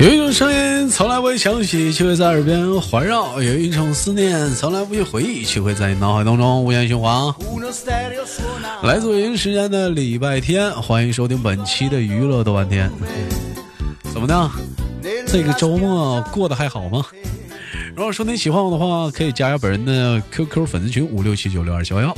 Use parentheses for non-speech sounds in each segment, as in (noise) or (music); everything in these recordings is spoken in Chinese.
有一种声音从来不会响起，却会在耳边环绕；有一种思念从来不去回忆，却会在你脑海当中无限循环。来自北京时间的礼拜天，欢迎收听本期的娱乐豆瓣天。怎么的？这个周末过得还好吗？如果说你喜欢我的话，可以加下本人的 QQ 粉丝群五六七九六二七幺。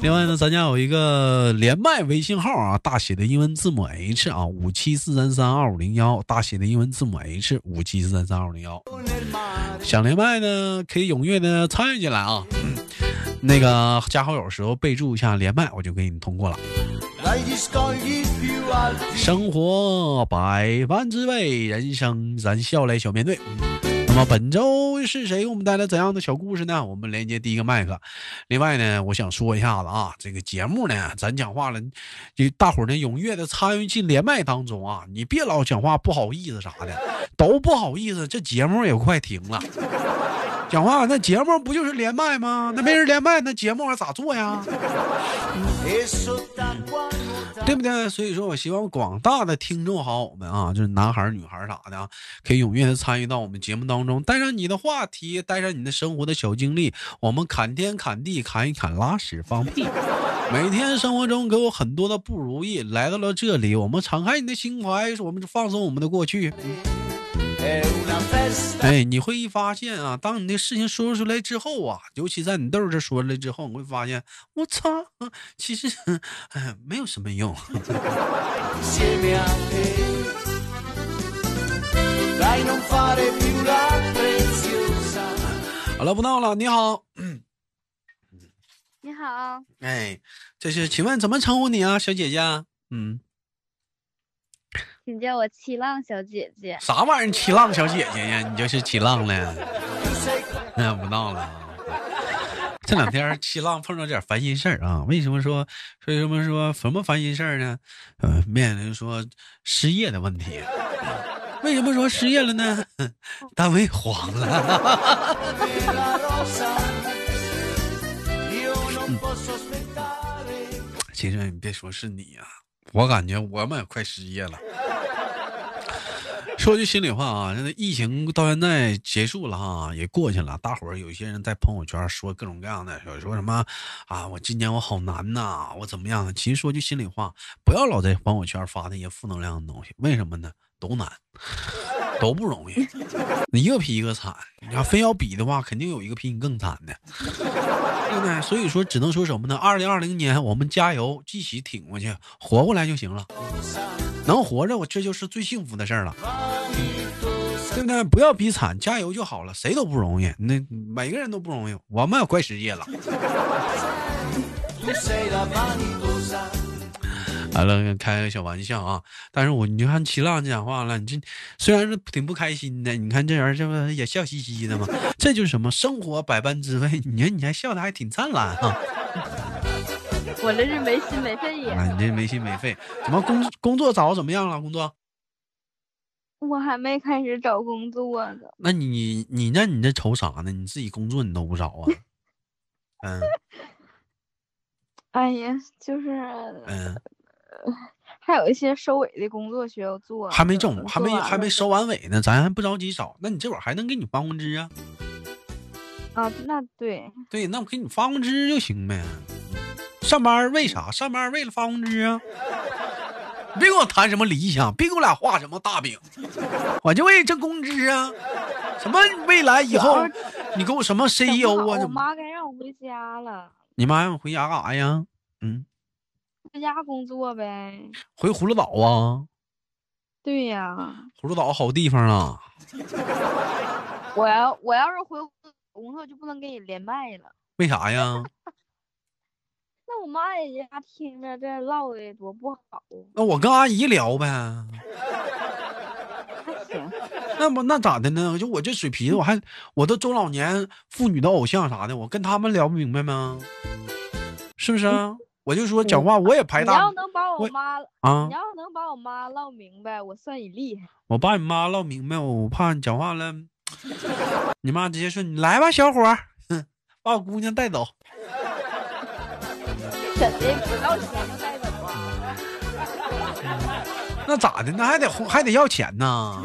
另外呢，咱家有一个连麦微信号啊，大写的英文字母 H 啊，五七四三三二五零幺，大写的英文字母 H 五七四三三二五零幺。想连麦呢，可以踊跃的参与进来啊。那个加好友时候备注一下连麦，我就给你通过了。生活百般滋味，人生咱笑来小面对。本周是谁给我们带来怎样的小故事呢？我们连接第一个麦克。另外呢，我想说一下子啊，这个节目呢，咱讲话了，就大伙儿呢踊跃的参与进连麦当中啊，你别老讲话不好意思啥的，都不好意思，这节目也快停了。讲话那节目不就是连麦吗？那没人连麦，那节目还咋做呀？对不对？所以说我希望广大的听众好友们啊，就是男孩女孩啥的啊，可以踊跃的参与到我们节目当中，带上你的话题，带上你的生活的小经历，我们侃天侃地，侃一侃拉屎放屁。每天生活中给我很多的不如意，来到了这里，我们敞开你的心怀，我们放松我们的过去。哎，你会发现啊，当你的事情说出来之后啊，尤其在你豆这说出来之后，你会发现，我操，其实哎没有什么用。好了，不闹了，你好。你好。哎，这是，请问怎么称呼你啊，小姐姐？嗯。请叫我七浪小姐姐。啥玩意儿，七浪小姐姐呀？你就是七浪了？那不闹了。这两天七浪碰到点烦心事儿啊。为什么说？为什么说什么烦心事儿呢？呃，面临说失业的问题。为什么说失业了呢？单位黄了。(laughs) 其实你别说是你呀，我感觉我们也快失业了。说句心里话啊，现在疫情到现在结束了哈，也过去了。大伙儿有些人在朋友圈说各种各样的，说说什么啊，我今年我好难呐，我怎么样？其实说句心里话，不要老在朋友圈发那些负能量的东西。为什么呢？都难，都不容易，你一个比一个惨。你要非要比的话，肯定有一个比你更惨的，对不对？所以说，只能说什么呢？二零二零年，我们加油，一起挺过去，活过来就行了。能活着，我这就是最幸福的事儿了，对不对？不要比惨，加油就好了。谁都不容易，那每个人都不容易，我们也快失业了。(laughs) 完了，开个小玩笑啊！但是我你看齐浪讲话了，你这虽然是挺不开心的，你看这人这不也笑嘻嘻的吗？这就是什么生活百般滋味。你看你还笑的还挺灿烂啊！我这是没心没肺呀！你这没心没肺，怎么工工作找怎么样了？工作？我还没开始找工作呢。那你你那你这愁啥呢？你自己工作你都不找啊？嗯。(laughs) 哎呀，就是嗯。(laughs) 还有一些收尾的工作需要做，还没整，还没还没收完尾呢，咱还不着急找。那你这会儿还能给你发工资啊？啊，那对对，那我给你发工资就行呗。上班为啥？上班为了发工资啊！别跟我谈什么理想，别给我俩画什么大饼，我就为挣工资啊！什么未来以后，你给我什么 CEO 啊？我妈该让我回家了。你妈让我回家干啥呀？嗯。回家工作呗，回葫芦岛啊？对呀，葫芦岛好地方啊。我要我要是回工作就不能跟你连麦了。为啥呀？那我妈在家听着这唠的多不好。那我跟阿姨聊呗。那不那咋的呢？就我这水皮子，我还我都中老年妇女的偶像啥的，我跟他们聊不明白吗？是不是啊？我就说讲话我也排大。你要能把我妈啊，你要能把我妈唠明白，我算你厉害。我把你妈唠明白，我怕你讲话了，你妈直接说你来吧，小伙儿，把我姑娘带走。怎的不要钱就带走啊？那咋的？那还得还得要钱呢？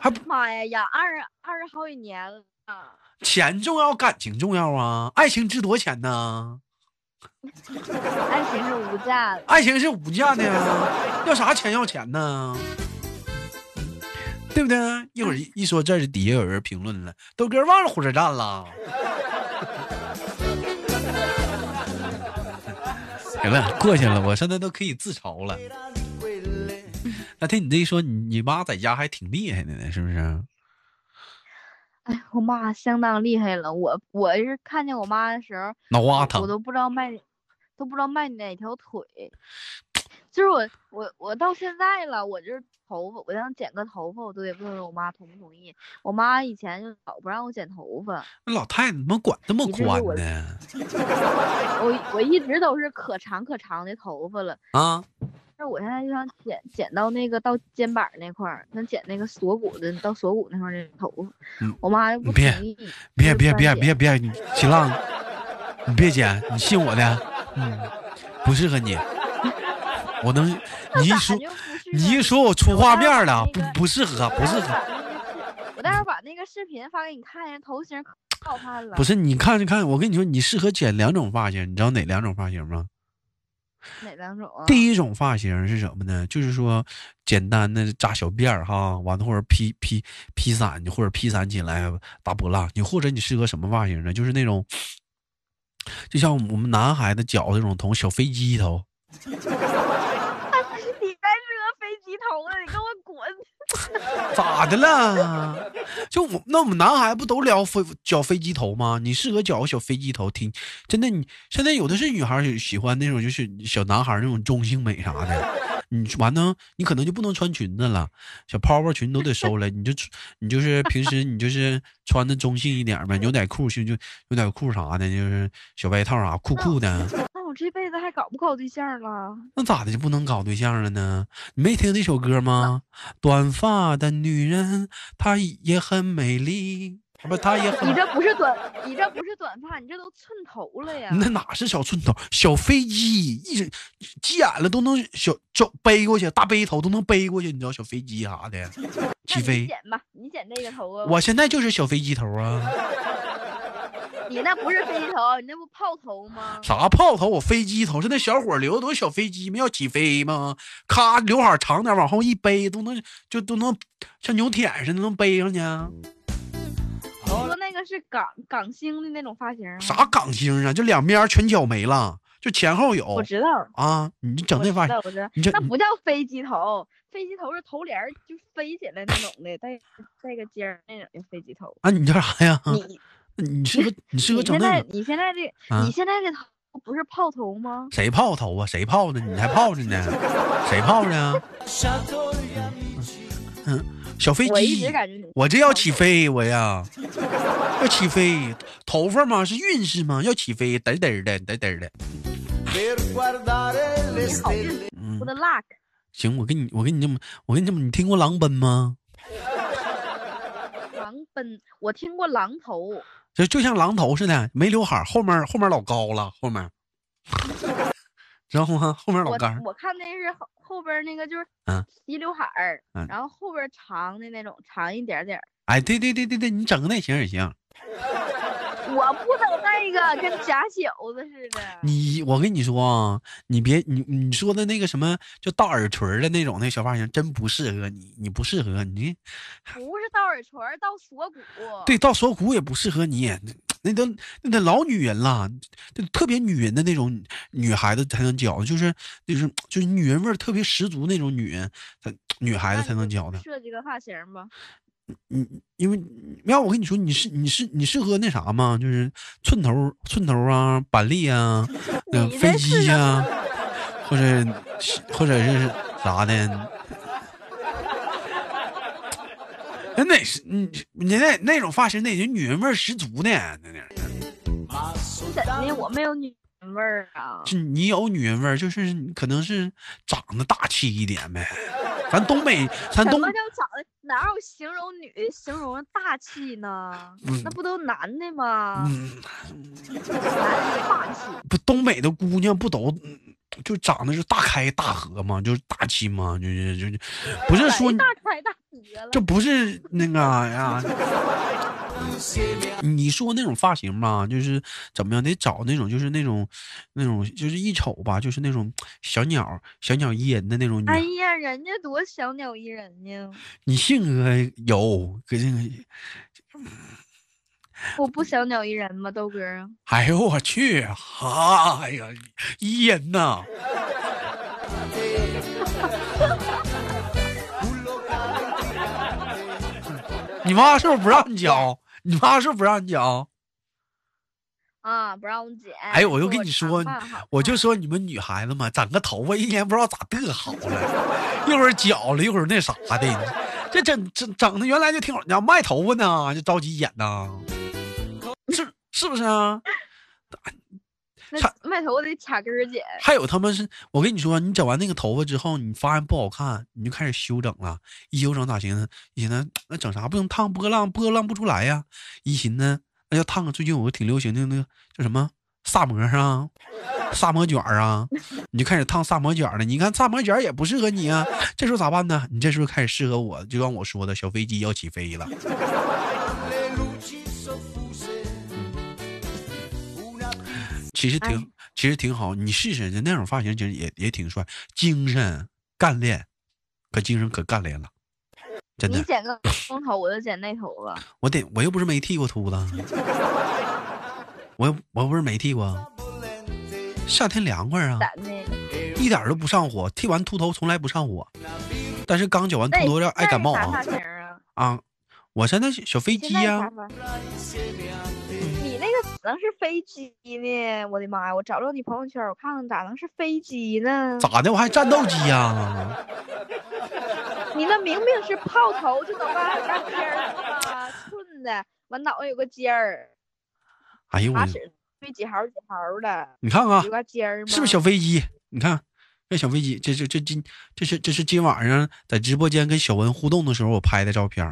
还妈呀，养二二十好几年了。钱重要，感情重要啊！爱情值多少钱呢？爱情是无价的。爱情是无价的呀，要啥钱要钱呢？对不对？一会儿一说这儿，底下有人评论了，豆哥忘了火车站了。行了，过去了，我现在都可以自嘲了。(laughs) 那听你这一说，你你妈在家还挺厉害的呢，是不是？哎，我妈相当厉害了。我我是看见我妈的时候，脑瓜疼，我都不知道迈，都不知道迈哪条腿。就是我我我到现在了，我就是头发，我想剪个头发，我都得问问我妈同不同意。我妈以前就老不让我剪头发。那老太太怎么管这么宽呢？(laughs) 我我一直都是可长可长的头发了啊。那我现在就想剪剪到那个到肩膀那块儿，想剪那个锁骨的到锁骨那块儿的头发。我妈又不同意。别别别别别别，新浪，你别剪，你信我的，嗯，不适合你。我能，你一说，你一说，我出画面了，不不适合，不适合。我待会儿把那个视频发给你看一下，头型可好看了。不是，你看，你看，我跟你说，你适合剪两种发型，你知道哪两种发型吗？哪两种啊？第一种发型是什么呢？就是说简单的扎小辫儿哈，完了或者披披披散，或者披散起来大波浪。你或者你适合什么发型呢？就是那种，就像我们男孩子脚这种头，小飞机头。(laughs) 咋的了？就我那我们男孩不都聊飞绞飞机头吗？你适合绞个小飞机头，挺真的。你现在有的是女孩喜欢那种，就是小男孩那种中性美啥的。你完呢？你可能就不能穿裙子了，小泡泡裙都得收了。你就你就是平时你就是穿的中性一点呗，牛仔裤就就牛仔裤啥的，就是小外套啥酷酷的。这辈子还搞不搞对象了？那咋的就不能搞对象了呢？你没听那首歌吗？短发的女人她也很美丽。不，她也很你这不是短，你这不是短发，你这都寸头了呀！那哪是小寸头，小飞机，一急眼了都能小就背过去，大背头都能背过去，你知道小飞机啥的 (laughs) 起飞。你剪吧，你剪这个头啊！我现在就是小飞机头啊！(laughs) (laughs) 你那不是飞机头，你那不炮头吗？啥炮头？我飞机头是那小伙留的都是小飞机吗？要起飞吗？咔，刘海长点，往后一背都能就都能像牛舔似的能背上去。说那个是港港星的那种发型，啥港星啊？就两边全绞没了，就前后有。我知道啊，你整那发型，那不叫飞机头，飞机头是头帘就飞起来那种的，带带个尖儿那种的飞机头。啊，你叫啥呀？你你适合你适合整那个？你现在这你现在这头不是泡头吗？谁泡头啊？谁泡的？你还泡着呢？谁泡的？嗯。小飞机，我这要起飞，我呀，要起飞，头发嘛？是运势嘛？要起飞，嘚嘚的，嘚嘚的。行，我跟你，我跟你这么，我跟你这么，你听过狼奔吗？狼奔，我听过狼头，就就像狼头似的，没刘海，后面后面老高了，后面。(laughs) 知道吗？后面老干。我看那是后后边那个就是齐刘海儿，然后后边长的那种，长一点点。哎，对对对对对，你整个那型也行。(laughs) 我不整那个，跟假小子似的。你，我跟你说啊，你别你你说的那个什么就大耳垂的那种那小发型，真不适合你，你不适合你。不是到耳垂，到锁骨。对，到锁骨也不适合你。那都那得老女人了，就特别女人的那种女孩子才能绞，就是就是就是女人味儿特别十足那种女人，女孩子才能绞的。设计个发型吧。嗯，因为要我跟你说，你是你是你适合那啥吗？就是寸头寸头啊，板栗啊，(laughs) 那飞机呀，或者或者是啥的。那那是你你那那种发型，那是女人味十足的，那点。怎的？我没有女人味儿啊。就你有女人味儿，就是可能是长得大气一点呗。咱东北，咱东。什么叫长得？哪有形容女的形容大气呢？那不都男的吗？男的霸气。不，东北的姑娘不都就长得是大开大合嘛，就是大气嘛，就是就是，不是说大开大合了，这不是那个呀。(laughs) 你说那种发型吧，就是怎么样得找那种，就是那种，那种就是一瞅吧，就是那种小鸟，小鸟依人的那种。哎呀，人家多小鸟依人呢。你性格有，搁这个我不小鸟依人吗，豆哥？哎呦我去！哎呀，依人呐！(laughs) 你妈是不是不让你教？你妈是不是不让你剪？啊，不让我剪。哎，我又跟你说，我就说你们女孩子嘛，整个头发一年不知道咋得好了，一会儿剪了，一会儿那啥的，这整整整的原来就挺好，你要卖头发呢，就着急剪呢，是是不是啊？(laughs) 卖头发得卡根儿剪。还有他们是，我跟你说，你整完那个头发之后，你发现不好看，你就开始修整了。一修整咋寻思？一寻思那整啥不能烫波浪，波浪不出来呀。一寻思那要烫个，最近有个挺流行的那个叫什么萨摩啊，萨摩卷儿啊，你就开始烫萨摩卷了。你看萨摩卷也不适合你啊，这时候咋办呢？你这时候开始适合我，就像我说的小飞机要起飞了。其实挺，其实挺好。你试试，就那种发型，其实也也挺帅，精神干练，可精神可干练了，真的。你剪个光头，我就剪那头发。我得，我又不是没剃过秃子，(laughs) 我又我又不是没剃过。夏天凉快啊，一点都不上火。剃完秃头从来不上火，但是刚剪完秃头要爱感冒啊。啊，我现在小飞机呀。能是飞机呢？我的妈呀！我找找你朋友圈，我看看咋能是飞机呢？咋的？我还战斗机呀？你那明明是炮头，就能把大尖儿啊，寸的，完脑袋有个尖儿。哎呦我！飞几毫几毫的。你看看，有个尖儿是不是小飞机？你看，这小飞机，这这这今这是这是今晚上在直播间跟小文互动的时候我拍的照片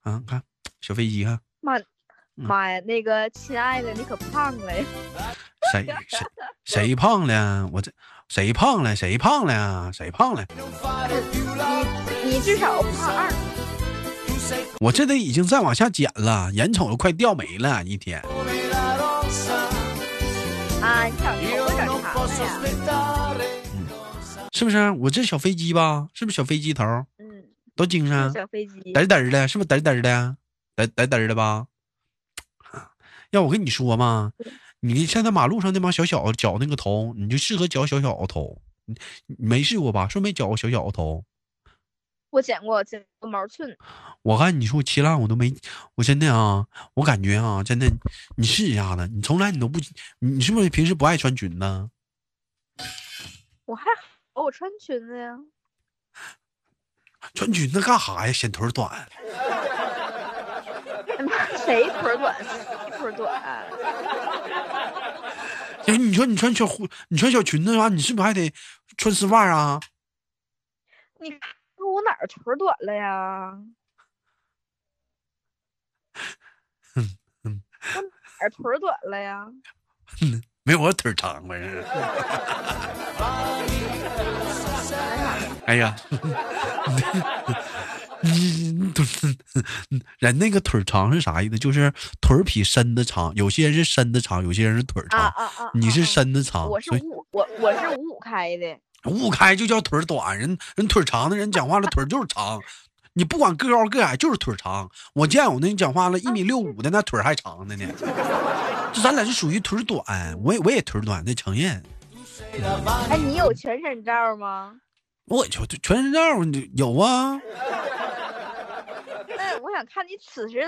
啊，看小飞机看。妈。妈呀，那个亲爱的，你可胖了呀！谁谁谁胖了？我这谁胖了？谁胖了？谁胖了？你你至少胖二。我这都已经再往下减了，眼瞅着快掉没了，一天。啊，你长头发长长了呀？是不是？我这小飞机吧？是不是小飞机头？嗯，多精神。小飞机。嘚嘚的，是不是嘚嘚的？嘚嘚嘚的吧？要我跟你说嘛，你现在马路上那帮小小子绞那个头，你就适合绞小小子头。你没试过吧？是没绞过小小子头？我剪过，剪过毛寸。我看你说七浪，我都没，我真的啊，我感觉啊，真的，你试一下子。你从来你都不，你是不是平时不爱穿裙子？我还好，我穿裙子呀。穿裙子干啥呀？显腿短。(laughs) 谁腿短？谁腿短？(laughs) 哎，你说你穿小裤，你穿小裙子的话，你是不是还得穿丝袜啊？你我哪儿腿短了呀？嗯嗯，我哪儿腿短了呀？(laughs) 没有我腿长吧？哎呀！你都是人那个腿长是啥意思？就是腿比身子长。有些人是身子长，有些人是腿长。你是身子长，我是五我我是五五开的。五五开就叫腿短，人人腿长的人讲话了腿就是长。你不管个高个矮就是腿长。我见有那讲话了一米六五的那腿还长的呢。这咱俩是属于腿短，我也我也腿短，那承认。哎，你有全身照吗？我就全身照有啊。那我想看你此时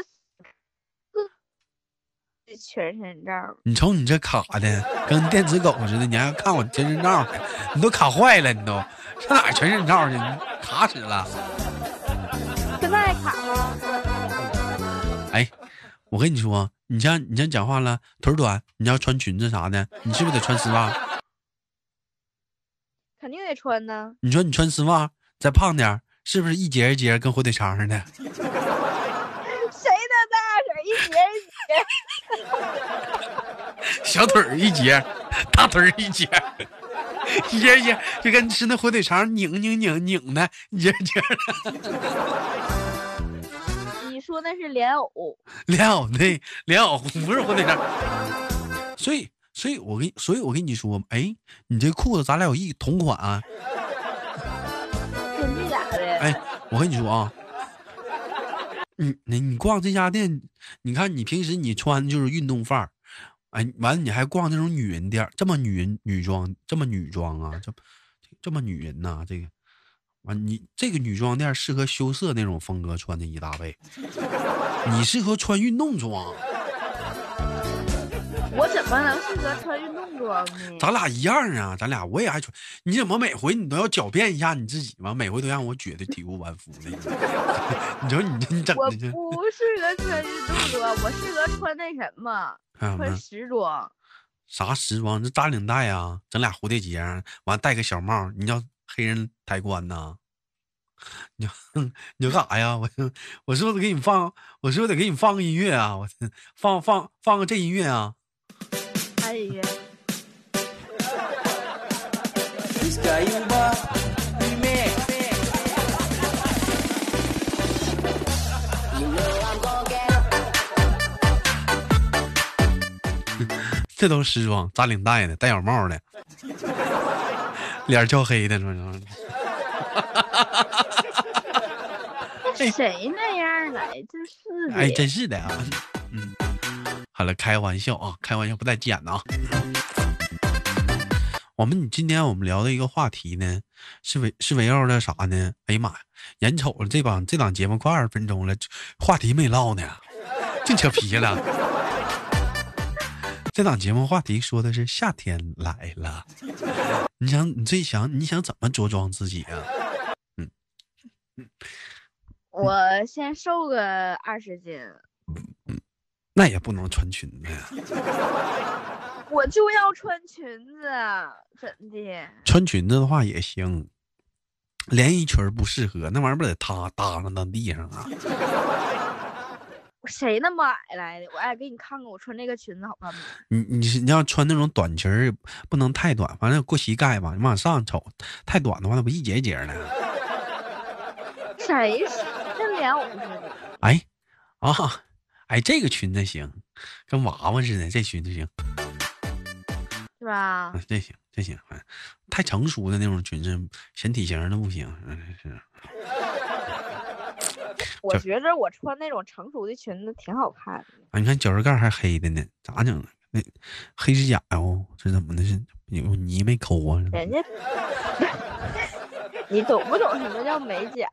的全身照。你瞅你这卡的，跟电子狗似的，你还看我全身照？你都卡坏了，你都上哪全身照去？你卡死了。现在卡吗？哎，我跟你说，你像你像讲话了，腿短，你要穿裙子啥的，你是不是得穿丝袜？肯定得穿呢。你说你穿丝袜再胖点，是不是一节一节跟火腿肠似的？谁的大腿一节一节？(laughs) 小腿儿一节，大腿儿一节。一节一节就跟吃那火腿肠拧拧拧拧的，一节一节的。(laughs) 你说那是莲藕？莲藕对，莲藕不是火腿肠。所以，所以我跟，所以我跟你说，哎，你这裤子咱俩有一同款啊。真的假的？哎，我跟你说啊。你你你逛这家店，你看你平时你穿就是运动范儿，哎，完了你还逛那种女人店，这么女人女装，这么女装啊，这这么女人呐，这个完你这个女装店适合羞涩那种风格穿的一大倍，你适合穿运动装。我怎么能适合穿运动装呢？咱俩一样啊，咱俩我也爱穿。你怎么每回你都要狡辩一下你自己吗？每回都让我觉得体无完肤的。(laughs) 你说你你整的？我不适合穿运动装，我适合穿那什么，(laughs) 穿时装。啥时装？这扎领带啊，整俩蝴蝶结，完戴个小帽。你叫黑人抬棺呐？(laughs) 你你要干啥呀？我我是不是得给你放？我是不是得给你放个音乐啊？我放放放个这音乐啊？这都是时装，扎领带的，戴小帽的，脸焦黑的，说说。谁那样来？真是的。哎，真是的啊。嗯。好了，开玩笑啊，开玩笑不带剪的啊。我们你今天我们聊的一个话题呢，是围是围绕着啥呢？哎呀妈呀，眼瞅着这帮这档节目快二十分钟了，话题没唠呢，净扯皮了。这档节目话题说的是夏天来了，你想你最想你想怎么着装自己啊？嗯嗯，我先瘦个二十斤。嗯，那也不能穿裙子呀。(laughs) 我就要穿裙子，怎的？穿裙子的话也行，连衣裙不适合，那玩意儿不得塌耷拉到地上啊？谁那么矮来的？我爱给你看看，我穿这个裙子好看吗？你你是你要穿那种短裙儿，不能太短，反正过膝盖吧，你往上瞅，太短的话那不一节一节的。(laughs) 谁跟莲藕似的？哎，啊，哎，这个裙子行，跟娃娃似的，这裙子行。是吧？这行，这行，太成熟的那种裙子，显体型的不行。是。我觉着我穿那种成熟的裙子挺好看的。啊，你看脚趾盖还黑的呢，咋整？那黑指甲哦，这怎么的？是有泥没抠啊？人家，(laughs) 你懂不懂什么叫美甲？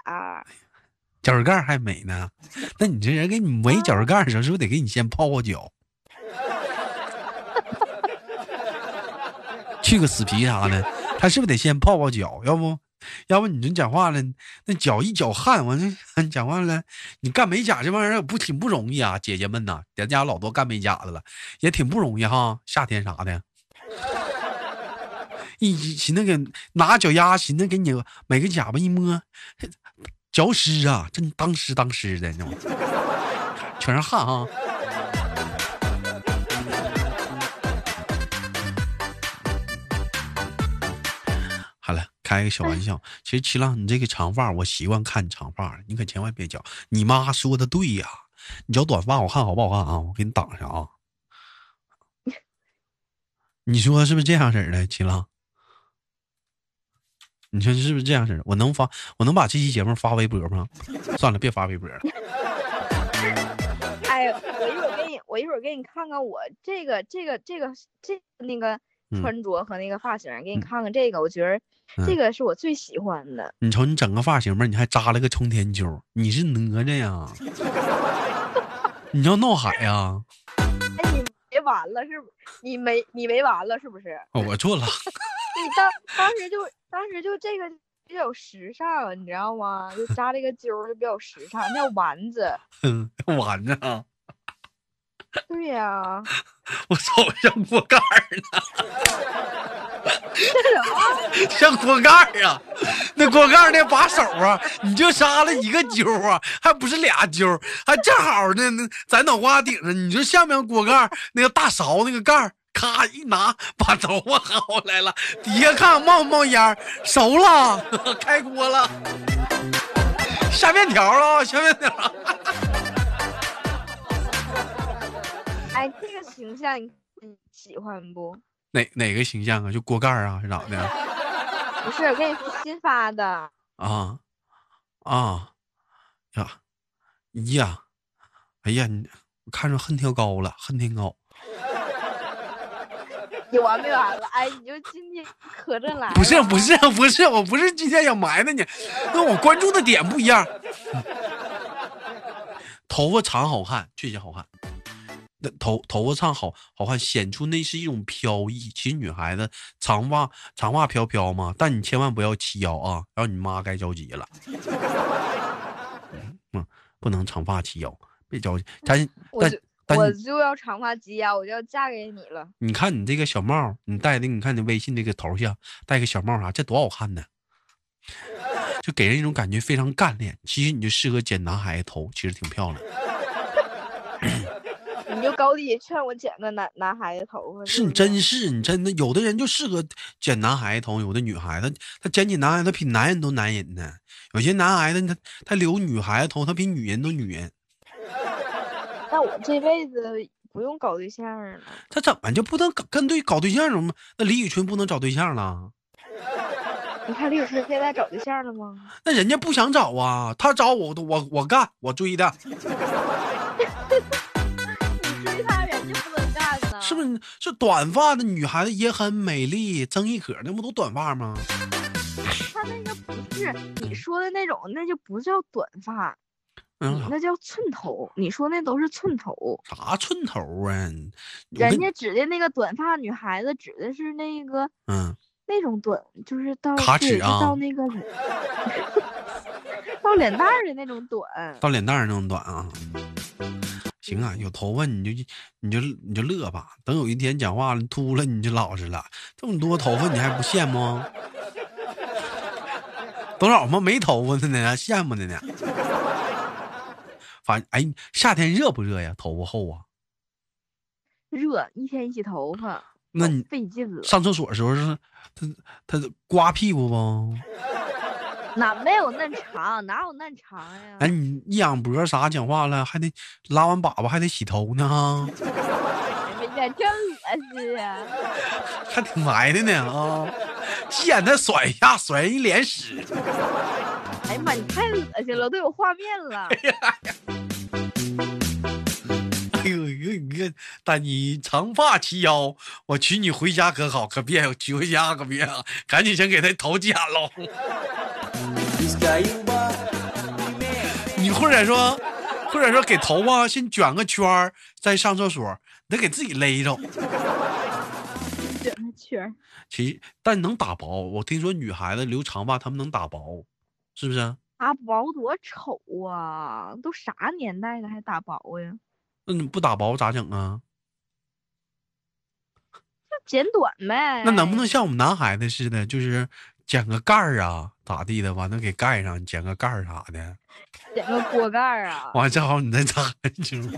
脚趾盖还美呢？那你这人给你围脚趾盖的时候，是不是得给你先泡泡脚？(laughs) 去个死皮啥的，他是不是得先泡泡脚？要不，要不你这讲话了，那脚一脚汗，我这 (laughs) 讲话了，你干美甲这玩意儿不挺不容易啊？姐姐们呐，咱家老多干美甲的了，也挺不容易哈。夏天啥的，一寻思给拿脚丫，寻思给你每个甲吧一摸，脚湿啊，真当湿当湿的，全是汗哈。开个小玩笑，其实七浪，你这个长发，我习惯看你长发，你可千万别剪。你妈说的对呀，你剪短发，我看好不好看啊？我给你挡上啊。(laughs) 你说是不是这样式的，七浪？你说是不是这样式的？我能发，我能把这期节目发微博吗？算了，别发微博了。(laughs) 哎，我一会儿给你，我一会儿给你看看我这个这个这个这那个穿着和那个发型，给你看看这个，我觉得。这个是我最喜欢的。你瞅你整个发型吧，你还扎了个冲天揪，你是哪吒呀？(laughs) 你要闹海呀？哎，你没完了是不？你没你没完了是不是？我做了。(laughs) 你当当时就当时就这个比较时尚，你知道吗？就扎这个揪就比较时尚，叫丸子。嗯，(laughs) 丸子啊。(laughs) 对呀。我操，像锅盖呢。(laughs) 像锅盖啊，那锅盖那把手啊，你就杀了一个揪啊，还不是俩揪，还正好呢。那在脑瓜顶上，你说像不像锅盖那个大勺那个盖咔一拿，把头发薅来了，底下看冒不冒烟熟了，(laughs) 开锅了，下面条了，下面条。个形象你喜欢不？哪哪个形象啊？就锅盖啊，是咋的？(laughs) 不是，我跟你说新发的。啊啊呀呀！哎呀，你我看着恨天高了，恨天高。(laughs) 有完没完了？哎，你就今天可着来。不是不是不是，我不是今天想埋汰你，那我关注的点不一样。(laughs) 头发长好看，确实好看。那头头发长好好看，显出那是一种飘逸。其实女孩子长发长发飘飘嘛，但你千万不要齐腰啊，然后你妈该着急了。(laughs) 嗯，不能长发齐腰，别着急。咱但我就要长发及腰，我就要嫁给你了。你看你这个小帽，你戴的，你看你微信这个头像，戴个小帽啥，这多好看呢！(laughs) 就给人一种感觉非常干练。其实你就适合剪男孩子头，其实挺漂亮。你就高低劝我剪个男男孩子头发，是你真是你真的，有的人就适合剪男孩子头，有的女孩子她剪起男孩子比男人都男人呢。有些男孩子他他留女孩子头，他比女人都女人。(laughs) 那我这辈子不用搞对象了。他怎么就不能跟对搞对象了吗？那李宇春不能找对象了？(laughs) 你看李宇春现在找对象了吗？那人家不想找啊，他找我我我干，我追的。(laughs) 是不是是短发的女孩子也很美丽，曾轶可那不都短发吗？(laughs) 她那个不是你说的那种，那就不叫短发，嗯，那叫寸头。你说那都是寸头，啥寸头啊？人家指的那个短发女孩子，指的是那个嗯，那种短，就是到卡尺啊，到那个 (laughs) 到脸蛋儿的那种短，到脸蛋儿那种短啊。行啊，有头发你就你就你就乐吧。等有一天讲话了秃了，你就老实了。这么多头发你还不羡慕？多少吗？没头发的呢，羡慕的呢。反哎，夏天热不热呀？头发厚啊？热，一天一洗头发，那你费劲了。上厕所的时候是他他刮屁股不？哪没有嫩长？哪有嫩长呀？哎，你一仰脖啥讲话了，还得拉完粑粑还得洗头呢哈。哎呀，真恶心呀！还挺埋汰呢啊！见他甩一下，甩一脸屎。哎呀妈，你太恶心了，都有画面了。哎呦呦，你看，但你长发齐腰，我娶你回家可好？可别娶回家可别啊！赶紧先给他头剪喽。你或者说，或者说给头发先卷个圈儿，再上厕所，得给自己勒着。卷个圈儿，其实但能打薄。我听说女孩子留长发，她们能打薄，是不是？打薄多丑啊！都啥年代了还打薄呀？那你不打薄咋整啊？就剪短呗。那能不能像我们男孩子似的，就是剪个盖儿啊？咋地的？完了给盖上，捡个盖儿啥的，捡个锅盖儿啊！完正好你再插进去。气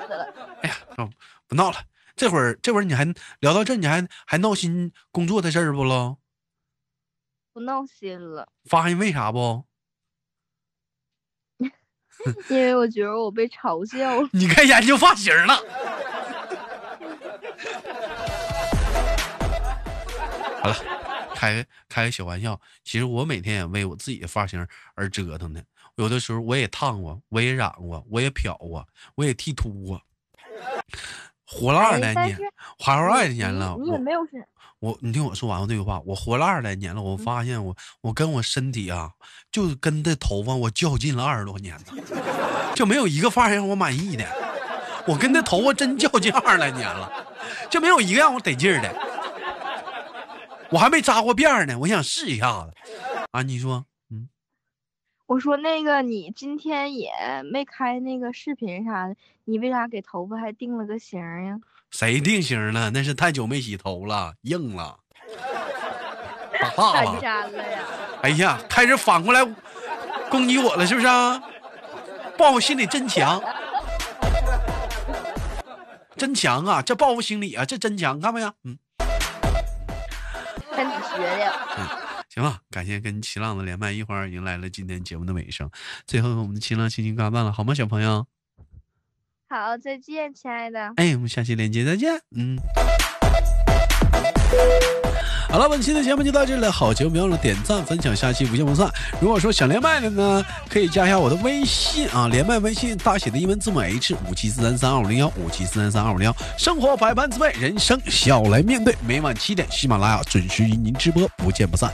死了！(laughs) 哎呀，不闹了。这会儿这会儿你还聊到这，你还还闹心工作的事儿不喽？不闹心了。发现为啥不？(laughs) 因为我觉得我被嘲笑了。你该研究发型了。(laughs) 好了，开开个小玩笑。其实我每天也为我自己的发型而折腾呢。有的时候我也烫过，我也染过，我也漂过，我也剃秃过。(laughs) 活了二十来年，活了二十年了。你也没有我，你听我说完我这句话。我活了二十来年了，我发现我，我跟我身体啊，就跟这头发我较劲了二十多年了，就没有一个发型让我满意的。我跟这头发真较劲二十来年了，就没有一个让我得劲儿的。我还没扎过辫呢，我想试一下子。啊，你说？嗯我说那个，你今天也没开那个视频啥的，你为啥给头发还定了个型呀？谁定型了？那是太久没洗头了，硬了。(laughs) 哎呀，开始反过来攻击我了，是不是啊？报复心理真强，真强啊！这报复心理啊，这真强，看没有？嗯。跟你学的。嗯，行了，感谢跟齐浪的连麦，一会儿迎来了今天节目的尾声。最后，我们的齐浪轻轻挂断了，好吗，小朋友？好，再见，亲爱的。哎，我们下期连接再见。嗯。好了，本期的节目就到这里了。好节目别忘了点赞分享，下期不见不散。如果说想连麦的呢，可以加一下我的微信啊，连麦微信大写的英文字母 H 五七四三三二五零幺五七四三三二五零幺。生活百般滋味，人生笑来面对。每晚七点，喜马拉雅准时与您直播，不见不散。